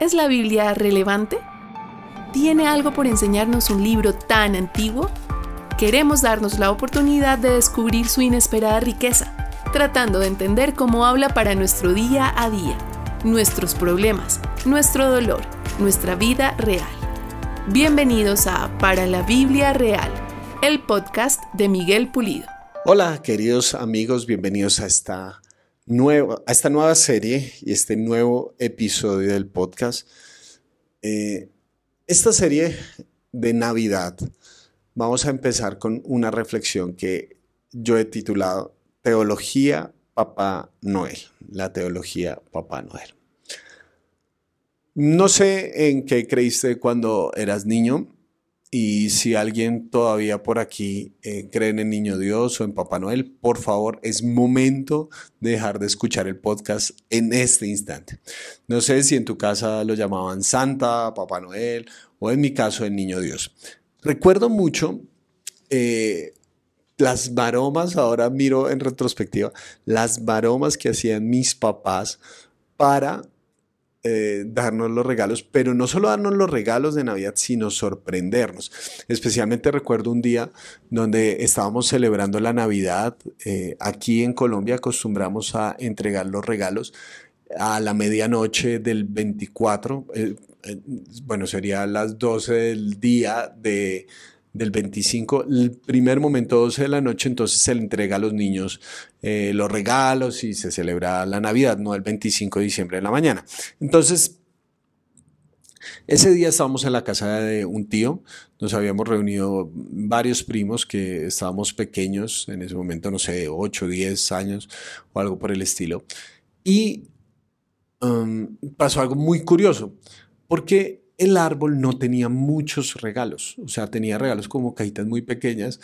¿Es la Biblia relevante? ¿Tiene algo por enseñarnos un libro tan antiguo? Queremos darnos la oportunidad de descubrir su inesperada riqueza, tratando de entender cómo habla para nuestro día a día, nuestros problemas, nuestro dolor, nuestra vida real. Bienvenidos a Para la Biblia Real, el podcast de Miguel Pulido. Hola queridos amigos, bienvenidos a esta a esta nueva serie y este nuevo episodio del podcast. Eh, esta serie de Navidad, vamos a empezar con una reflexión que yo he titulado Teología Papá Noel, la teología Papá Noel. No sé en qué creíste cuando eras niño, y si alguien todavía por aquí eh, cree en el Niño Dios o en Papá Noel, por favor, es momento de dejar de escuchar el podcast en este instante. No sé si en tu casa lo llamaban Santa, Papá Noel o en mi caso el Niño Dios. Recuerdo mucho eh, las maromas, ahora miro en retrospectiva, las maromas que hacían mis papás para eh, darnos los regalos, pero no solo darnos los regalos de Navidad, sino sorprendernos. Especialmente recuerdo un día donde estábamos celebrando la Navidad. Eh, aquí en Colombia acostumbramos a entregar los regalos a la medianoche del 24, eh, bueno, sería las 12 del día de del 25, el primer momento 12 de la noche, entonces se le entrega a los niños eh, los regalos y se celebra la Navidad, no el 25 de diciembre de la mañana. Entonces, ese día estábamos en la casa de un tío, nos habíamos reunido varios primos que estábamos pequeños, en ese momento, no sé, 8, 10 años o algo por el estilo, y um, pasó algo muy curioso, porque el árbol no tenía muchos regalos, o sea, tenía regalos como cajitas muy pequeñas.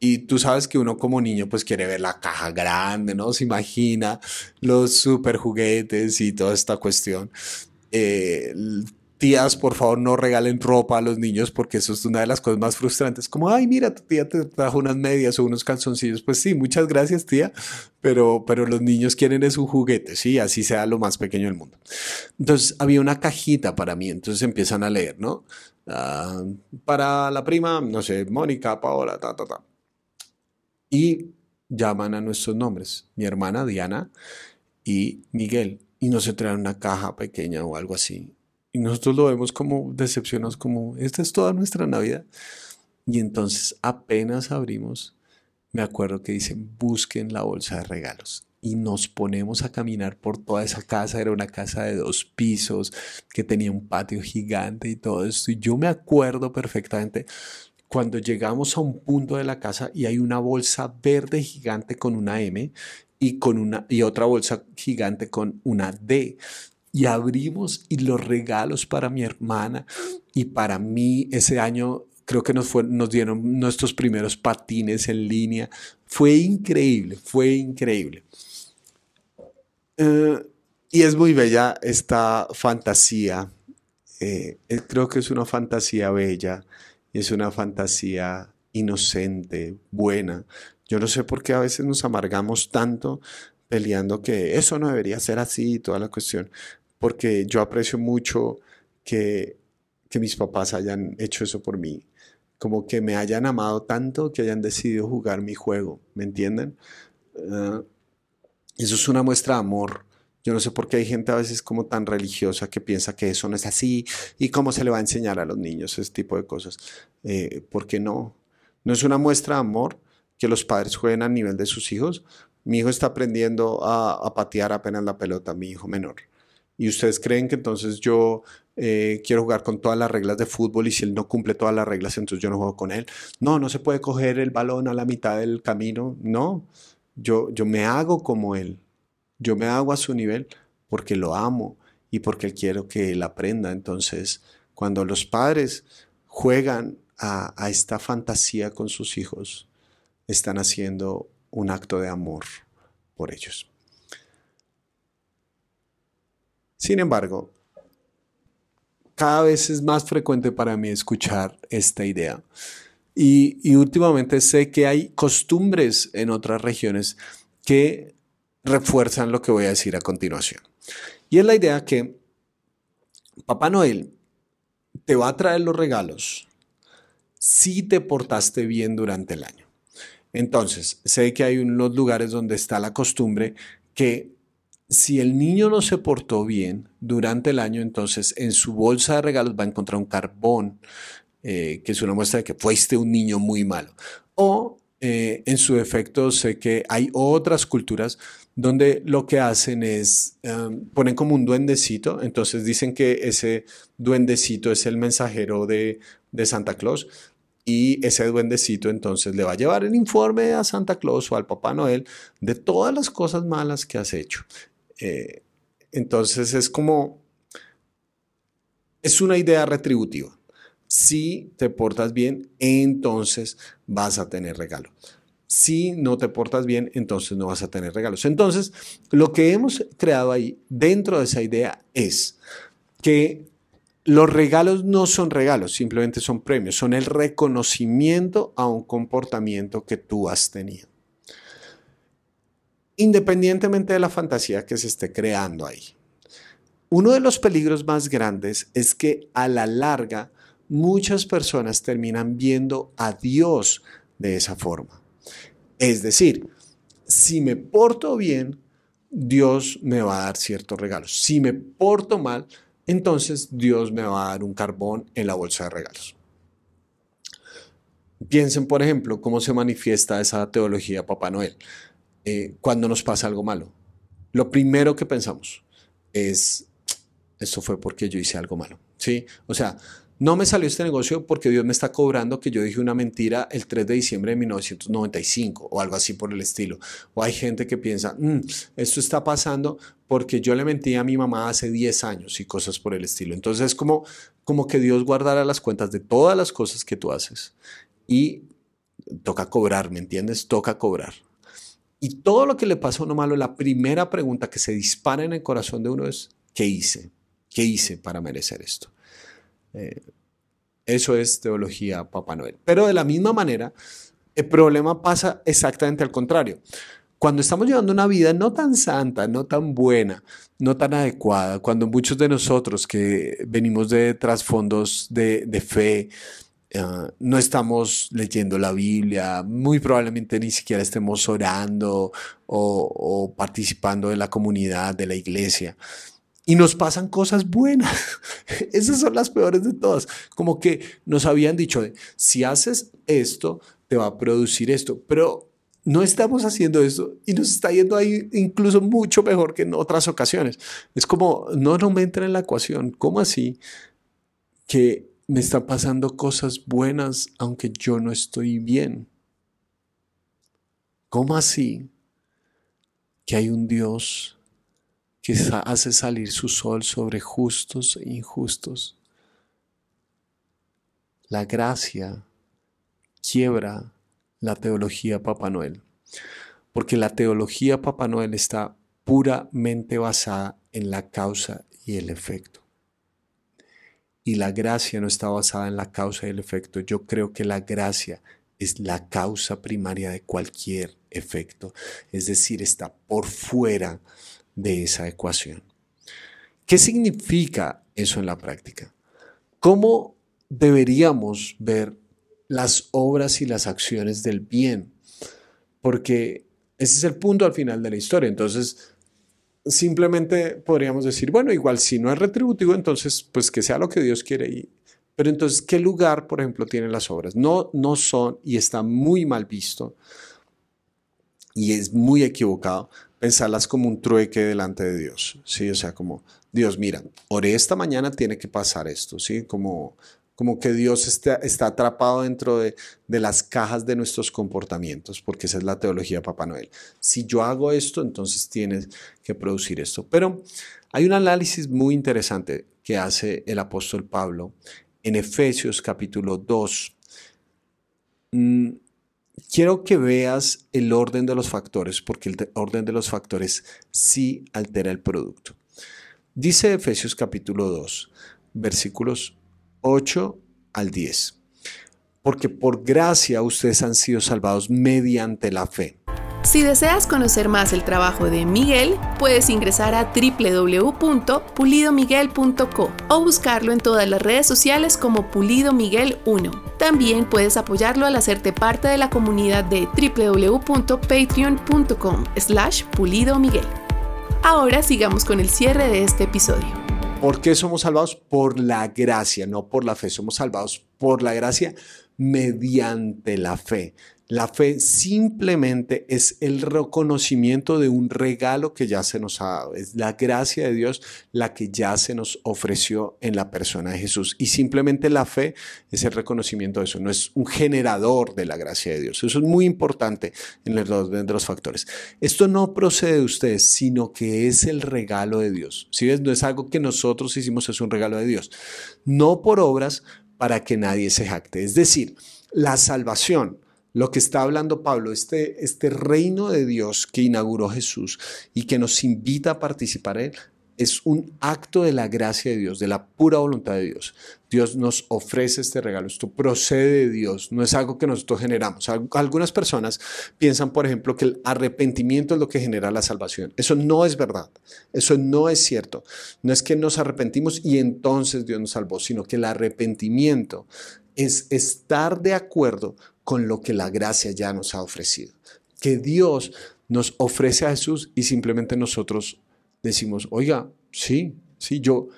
Y tú sabes que uno como niño pues quiere ver la caja grande, ¿no? Se imagina los super juguetes y toda esta cuestión. Eh, tías, por favor, no regalen ropa a los niños porque eso es una de las cosas más frustrantes. Como, ay, mira, tu tía te trajo unas medias o unos calzoncillos. Pues sí, muchas gracias, tía, pero, pero los niños quieren es un juguete, sí, así sea lo más pequeño del mundo. Entonces, había una cajita para mí, entonces empiezan a leer, ¿no? Ah, para la prima, no sé, Mónica, Paola, ta, ta, ta. Y llaman a nuestros nombres, mi hermana Diana y Miguel, y nos traen una caja pequeña o algo así y nosotros lo vemos como decepcionados, como esta es toda nuestra Navidad. Y entonces apenas abrimos, me acuerdo que dicen, busquen la bolsa de regalos. Y nos ponemos a caminar por toda esa casa. Era una casa de dos pisos que tenía un patio gigante y todo esto. Y yo me acuerdo perfectamente cuando llegamos a un punto de la casa y hay una bolsa verde gigante con una M y, con una, y otra bolsa gigante con una D y abrimos y los regalos para mi hermana y para mí ese año creo que nos, fue, nos dieron nuestros primeros patines en línea. Fue increíble, fue increíble. Eh, y es muy bella esta fantasía. Eh, eh, creo que es una fantasía bella, es una fantasía inocente, buena. Yo no sé por qué a veces nos amargamos tanto peleando que eso no debería ser así y toda la cuestión porque yo aprecio mucho que, mis papás hayan hecho eso por mí, como que me hayan amado tanto que hayan decidido jugar mi juego, ¿me entienden? Ah, eso es una muestra de amor. Yo no sé por qué hay gente a veces como tan religiosa que piensa que eso no es así y cómo se le va a enseñar a los niños ese tipo de cosas. Eh, ¿Por qué no? No es una muestra de amor que los padres jueguen a nivel de sus hijos. Mi hijo está aprendiendo a, a patear apenas la pelota, mi hijo menor y ustedes creen que entonces yo eh, quiero jugar con todas las reglas de fútbol y si él no cumple todas las reglas, entonces yo no juego con él. No, no se puede coger el balón a la mitad del camino. No, yo, yo me hago como él. Yo me hago a su nivel porque lo amo y porque quiero que él aprenda. Entonces, cuando los padres juegan a, a esta fantasía con sus hijos, están haciendo un acto de amor por ellos. Sin embargo, cada vez es más frecuente para mí escuchar esta idea. Y, últimamente sé que hay costumbres en otras regiones que refuerzan lo que voy a decir a continuación. Y es la idea que Papá Noel te va a traer los regalos si te portaste bien durante el año. Entonces, sé que hay unos lugares donde está la costumbre que si el niño no se portó bien durante el año, entonces en su bolsa de regalos va a encontrar un carbón, eh, que es una muestra de que fuiste un niño muy malo. O eh, en su defecto, sé que hay otras culturas donde lo que hacen es um, ponen como un duendecito, entonces dicen que ese duendecito es el mensajero de, de Santa Claus y ese duendecito entonces le va a llevar el informe a Santa Claus o al Papá Noel de todas las cosas malas que has hecho. Eh, entonces es como, es una idea retributiva. Si te portas bien, entonces vas a tener regalo. Si no te portas bien, entonces no vas a tener regalos. Entonces, lo que hemos creado ahí dentro de esa idea es que los regalos no son regalos, simplemente son premios, son el reconocimiento a un comportamiento que tú has tenido. Independientemente de la fantasía que se esté creando ahí. Uno de los peligros más grandes es que a la larga muchas personas terminan viendo a Dios de esa forma. Es decir, si me porto bien, Dios me va a dar ciertos regalos. Si me porto mal, entonces Dios me va a dar un carbón en la bolsa de regalos. Piensen, por ejemplo, cómo se manifiesta esa teología Papá Noel eh, cuando nos pasa algo malo. Lo primero que pensamos es, esto fue porque yo hice algo malo. ¿sí? O sea, no me salió este negocio porque Dios me está cobrando que yo dije una mentira el 3 de diciembre de 1995 o algo así por el estilo. O hay gente que piensa, mm, esto está pasando porque yo le mentí a mi mamá hace 10 años y cosas por el estilo. Entonces es como, como que Dios guardara las cuentas de todas las cosas que tú haces. Y toca cobrar, ¿me entiendes? Toca cobrar. Y todo lo que le pasa a uno malo, la primera pregunta que se dispara en el corazón de uno es, ¿qué hice? ¿Qué hice para merecer esto? Eh, eso es teología Papá Noel. Pero de la misma manera, el problema pasa exactamente al contrario. Cuando estamos llevando una vida no tan santa, no tan buena, no tan adecuada, cuando muchos de nosotros que venimos de trasfondos de, fe, eh, no estamos leyendo la Biblia, muy probablemente ni siquiera estemos orando o participando de la comunidad, de la iglesia y nos pasan cosas buenas. Esas son las peores de todas. Como que nos habían dicho, si haces esto, te va a producir esto, pero no estamos haciendo esto y nos está yendo ahí incluso mucho mejor que en otras ocasiones. Es como, no, no me entra en la ecuación. ¿Cómo así que me están pasando cosas buenas aunque yo no estoy bien? ¿Cómo así que hay un Dios que hace salir su sol sobre justos e injustos. La gracia quiebra la teología Papá Noel, porque la teología Papá Noel está puramente basada en la causa y el efecto. Y la gracia no está basada en la causa y el efecto. Yo creo que la gracia es la causa primaria de cualquier efecto. Es decir, está por fuera de esa ecuación. ¿Qué significa eso en la práctica? ¿Cómo deberíamos ver las obras y las acciones del bien? Porque ese es el punto al final de la historia. Entonces, simplemente podríamos decir, bueno, igual si no es retributivo, entonces pues que sea lo que Dios quiere. Y, pero entonces, ¿qué lugar, por ejemplo, tienen las obras? No, no son y está muy mal visto y es muy equivocado pensarlas como un trueque delante de Dios, ¿sí? O sea, como, Dios, mira, oré esta mañana, tiene que pasar esto, ¿sí? Como, como que Dios está, atrapado dentro de, las cajas de nuestros comportamientos, porque esa es la teología de Papá Noel. Si yo hago esto, entonces tienes que producir esto. Pero hay un análisis muy interesante que hace el apóstol Pablo en Efesios capítulo 2 quiero que veas el orden de los factores, porque el orden de los factores sí altera el producto. Dice Efesios capítulo 2, versículos 8 al 10. Porque por gracia ustedes han sido salvados mediante la fe. Si deseas conocer más el trabajo de Miguel, puedes ingresar a www.pulidomiguel.co o buscarlo en todas las redes sociales como Pulido Miguel 1. También puedes apoyarlo al hacerte parte de la comunidad de www.patreon.com slash Pulido Miguel. Ahora sigamos con el cierre de este episodio. ¿Por qué somos salvados? Por la gracia, no por la fe. Somos salvados por la gracia mediante la fe. La fe simplemente es el reconocimiento de un regalo que ya se nos ha dado. Es la gracia de Dios la que ya se nos ofreció en la persona de Jesús. Y simplemente la fe es el reconocimiento de eso. No es un generador de la gracia de Dios. Eso es muy importante en los, de los factores. Esto no procede de ustedes, sino que es el regalo de Dios. Si ves, no es algo que nosotros hicimos, es un regalo de Dios. No por obras para que nadie se jacte. Es decir, la salvación lo que está hablando Pablo, este, este reino de Dios que inauguró Jesús y que nos invita a participar en él, es un acto de la gracia de Dios, de la pura voluntad de Dios. Dios nos ofrece este regalo, esto procede de Dios, no es algo que nosotros generamos. Algunas personas piensan, por ejemplo, que el arrepentimiento es lo que genera la salvación. Eso no es verdad, eso no es cierto. No es que nos arrepentimos y entonces Dios nos salvó, sino que el arrepentimiento es estar de acuerdo con lo que la gracia ya nos ha ofrecido. Que Dios nos ofrece a Jesús y simplemente nosotros decimos, oiga, sí, sí, yo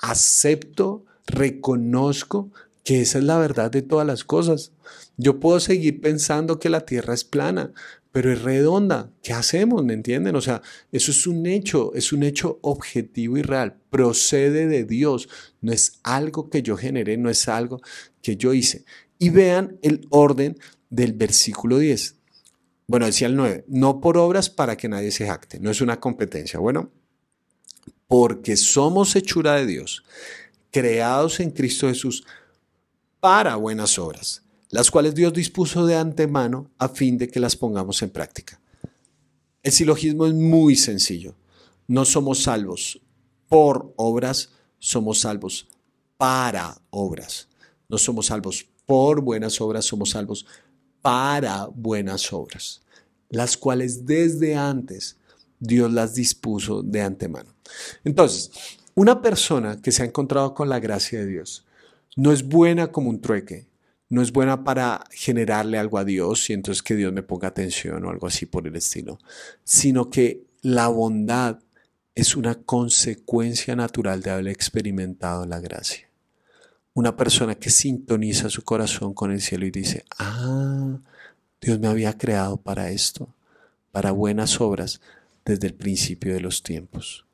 acepto, reconozco que esa es la verdad de todas las cosas. Yo puedo seguir pensando que la tierra es plana, pero es redonda. ¿Qué hacemos? ¿Me entienden? O sea, eso es un hecho, es un hecho objetivo y real. Procede de Dios. No es algo que yo generé, no es algo que yo hice. Y vean el orden del versículo 10. Bueno, decía el 9, no por obras para que nadie se jacte, no es una competencia. Bueno, porque somos hechura de Dios, creados en Cristo Jesús para buenas obras, las cuales Dios dispuso de antemano a fin de que las pongamos en práctica. El silogismo es muy sencillo. No somos salvos por obras, somos salvos para obras. No somos salvos por buenas obras, somos salvos para buenas obras, las cuales desde antes Dios las dispuso de antemano. Entonces, una persona que se ha encontrado con la gracia de Dios no es buena como un trueque, no es buena para generarle algo a Dios y entonces que Dios me ponga atención o algo así por el estilo, sino que la bondad es una consecuencia natural de haber experimentado la gracia una persona que sintoniza su corazón con el cielo y dice, ah, Dios me había creado para esto, para buenas obras desde el principio de los tiempos.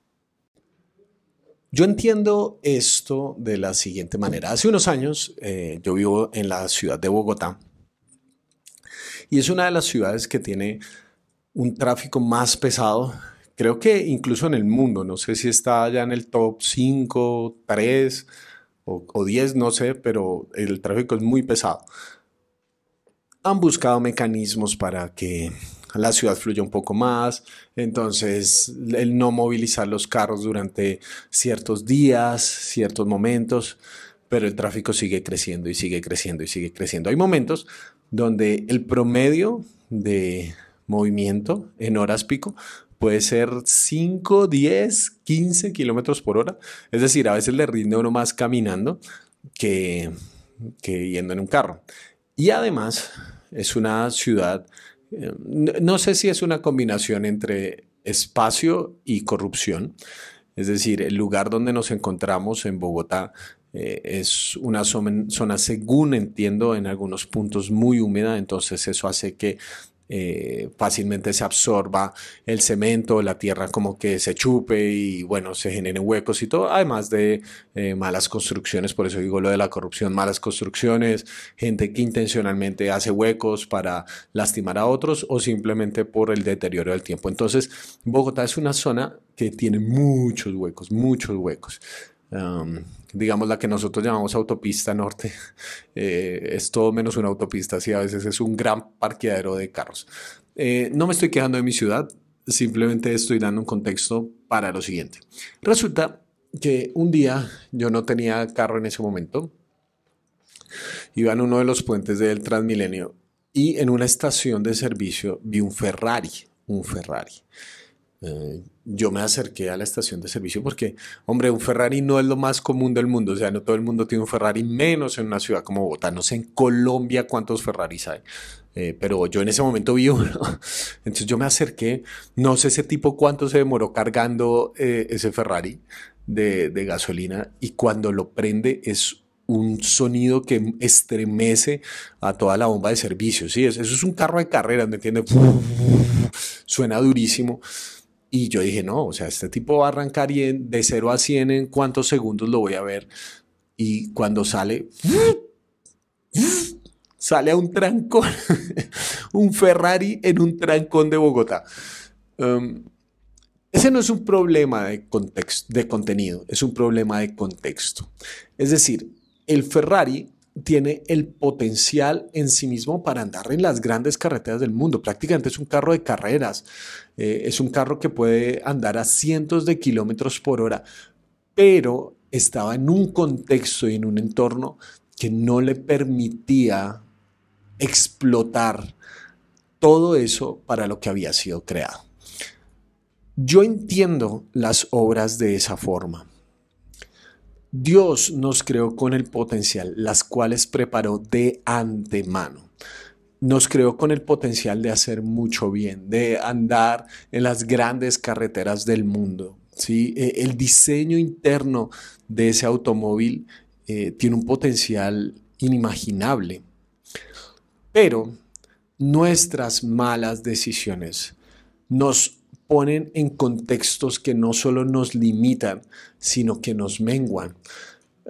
Yo entiendo esto de la siguiente manera. Hace unos años eh, yo vivo en la ciudad de Bogotá y es una de las ciudades que tiene un tráfico más pesado, creo que incluso en el mundo, no sé si está ya en el top 5, 3 o, 10, no sé, pero el tráfico es muy pesado. Han buscado mecanismos para que la ciudad fluya un poco más, entonces el no movilizar los carros durante ciertos días, ciertos momentos, pero el tráfico sigue creciendo y sigue creciendo y sigue creciendo. Hay momentos donde el promedio de movimiento en horas pico puede ser 5, 10, 15 kilómetros por hora. Es decir, a veces le rinde uno más caminando que, que yendo en un carro. Y además es una ciudad, eh, no sé si es una combinación entre espacio y corrupción. Es decir, el lugar donde nos encontramos en Bogotá eh, es una zona, según entiendo, en algunos puntos muy húmeda, entonces eso hace que eh, fácilmente se absorba el cemento, la tierra como que se chupe y bueno, se generen huecos y todo, además de eh, malas construcciones, por eso digo lo de la corrupción, malas construcciones, gente que intencionalmente hace huecos para lastimar a otros o simplemente por el deterioro del tiempo. Entonces, Bogotá es una zona que tiene muchos huecos, muchos huecos digamos la que nosotros llamamos autopista norte, eh, es todo menos una autopista, así a veces es un gran parqueadero de carros. Eh, no me estoy quejando de mi ciudad, simplemente estoy dando un contexto para lo siguiente. Resulta que un día yo no tenía carro en ese momento, iba en uno de los puentes del Transmilenio y en una estación de servicio vi un Ferrari, un Ferrari. Eh, yo me acerqué a la estación de servicio porque, hombre, un Ferrari no es lo más común del mundo, o sea, no todo el mundo tiene un Ferrari, menos en una ciudad como Bogotá, no sé en Colombia cuántos Ferraris hay, eh, pero yo en ese momento vi uno, entonces yo me acerqué, no sé ese tipo cuánto se demoró cargando eh, ese Ferrari de, de gasolina y cuando lo prende es un sonido que estremece a toda la bomba de servicio, ¿sí? Eso es un carro de carreras, ¿me entiendes? Suena durísimo. Y yo dije, no, o sea, este tipo va a arrancar y de 0 a 100 en cuántos segundos lo voy a ver. Y cuando sale, sale a un trancón, un Ferrari en un trancón de Bogotá. Um, ese no es un problema de, contexto, de contenido, es un problema de contexto. Es decir, el Ferrari tiene el potencial en sí mismo para andar en las grandes carreteras del mundo. Prácticamente es un carro de carreras, eh, es un carro que puede andar a cientos de kilómetros por hora, pero estaba en un contexto y en un entorno que no le permitía explotar todo eso para lo que había sido creado. Yo entiendo las obras de esa forma. Dios nos creó con el potencial, las cuales preparó de antemano. Nos creó con el potencial de hacer mucho bien, de andar en las grandes carreteras del mundo. ¿sí? E, el diseño interno de ese automóvil eh, tiene un potencial inimaginable. Pero nuestras malas decisiones nos ponen en contextos que no solo nos limitan, sino que nos menguan.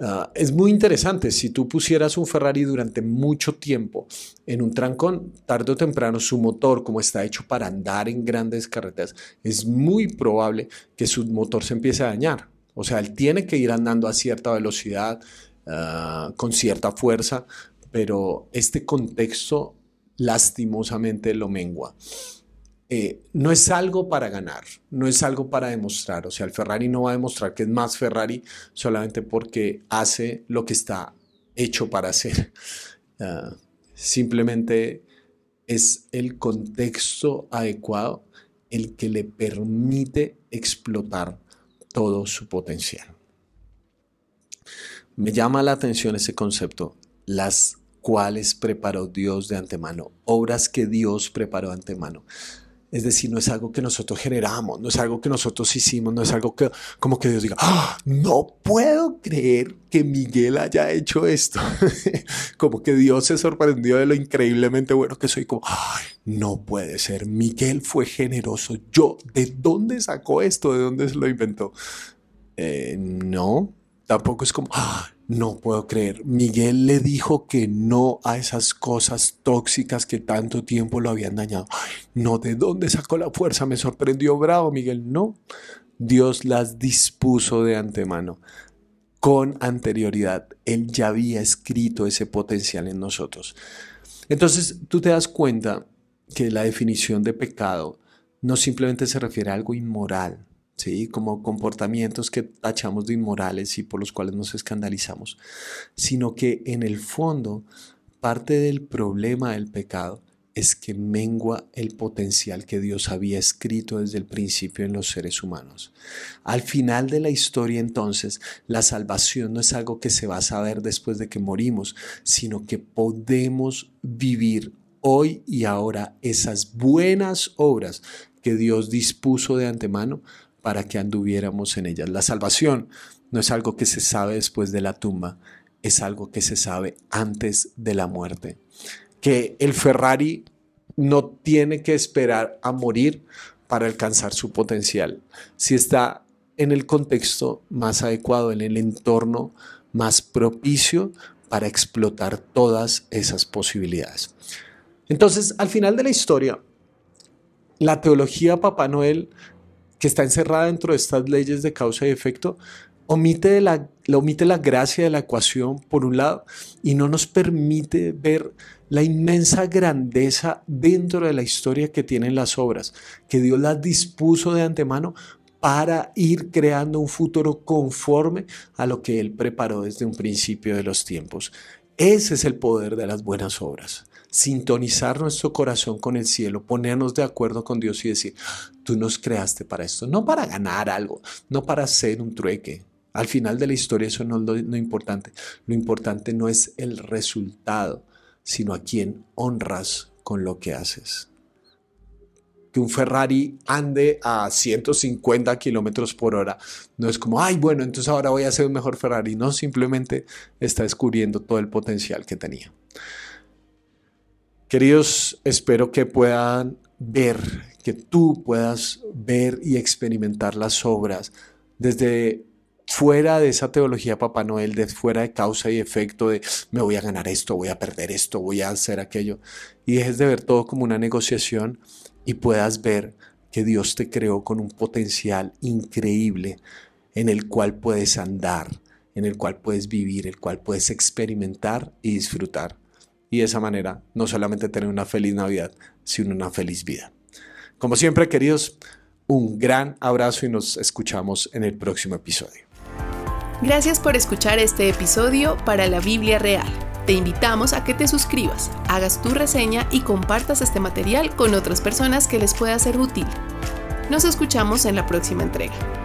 Ah, es muy interesante, si tú pusieras un Ferrari durante mucho tiempo en un trancón, tarde o temprano su motor, como está hecho para andar en grandes carreteras, es muy probable que su motor se empiece a dañar. O sea, él tiene que ir andando a cierta velocidad, ah, con cierta fuerza, pero este contexto lastimosamente lo mengua. Eh, no es algo para ganar, no es algo para demostrar. O sea, el Ferrari no va a demostrar que es más Ferrari solamente porque hace lo que está hecho para hacer. Ah, simplemente es el contexto adecuado el que le permite explotar todo su potencial. Me llama la atención ese concepto, las cuales preparó Dios de antemano, obras que Dios preparó de antemano. Es decir, no es algo que nosotros generamos, no es algo que nosotros hicimos, no es algo que como que Dios diga, ¡Ah! no puedo creer que Miguel haya hecho esto. como que Dios se sorprendió de lo increíblemente bueno que soy, como, no puede ser, Miguel fue generoso. Yo, ¿de dónde sacó esto? ¿De dónde se lo inventó? Eh, no, tampoco es como, ¡Ah! No puedo creer. Miguel le dijo que no a esas cosas tóxicas que tanto tiempo lo habían dañado. no, ¿de dónde sacó la fuerza? Me sorprendió bravo, Miguel. No, Dios las dispuso de antemano. Con anterioridad, Él ya había escrito ese potencial en nosotros. Entonces, tú te das cuenta que la definición de pecado no simplemente se refiere a algo inmoral, ¿sí? como comportamientos que tachamos de inmorales y por los cuales nos escandalizamos, sino que en el fondo parte del problema del pecado es que mengua el potencial que Dios había escrito desde el principio en los seres humanos. Al final de la historia entonces, la salvación no es algo que se va a saber después de que morimos, sino que podemos vivir hoy y ahora esas buenas obras que Dios dispuso de antemano para que anduviéramos en ellas. La salvación no es algo que se sabe después de la tumba, es algo que se sabe antes de la muerte. Que el Ferrari no tiene que esperar a morir para alcanzar su potencial. Si está en el contexto más adecuado, en el entorno más propicio para explotar todas esas posibilidades. Entonces, al final de la historia, la teología Papá Noel que está encerrada dentro de estas leyes de causa y efecto, omite la, omite la gracia de la ecuación por un lado y no nos permite ver la inmensa grandeza dentro de la historia que tienen las obras, que Dios las dispuso de antemano para ir creando un futuro conforme a lo que Él preparó desde un principio de los tiempos. Ese es el poder de las buenas obras. Sintonizar nuestro corazón con el cielo, ponernos de acuerdo con Dios y decir, tú nos creaste para esto, no para ganar algo, no para hacer un trueque. Al final de la historia eso no es lo, importante. Lo importante no es el resultado, sino a quién honras con lo que haces que un Ferrari ande a 150 kilómetros por hora. No es como, ay, bueno, entonces ahora voy a hacer un mejor Ferrari. No, simplemente está descubriendo todo el potencial que tenía. Queridos, espero que puedan ver, que tú puedas ver y experimentar las obras desde fuera de esa teología Papá Noel, de fuera de causa y efecto, de me voy a ganar esto, voy a perder esto, voy a hacer aquello, y dejes de ver todo como una negociación y puedas ver que Dios te creó con un potencial increíble en el cual puedes andar, en el cual puedes vivir, el cual puedes experimentar y disfrutar y de esa manera no solamente tener una feliz Navidad, sino una feliz vida. Como siempre, queridos, un gran abrazo y nos escuchamos en el próximo episodio. Gracias por escuchar este episodio para la Biblia Real. Te invitamos a que te suscribas, hagas tu reseña y compartas este material con otras personas que les pueda ser útil. Nos escuchamos en la próxima entrega.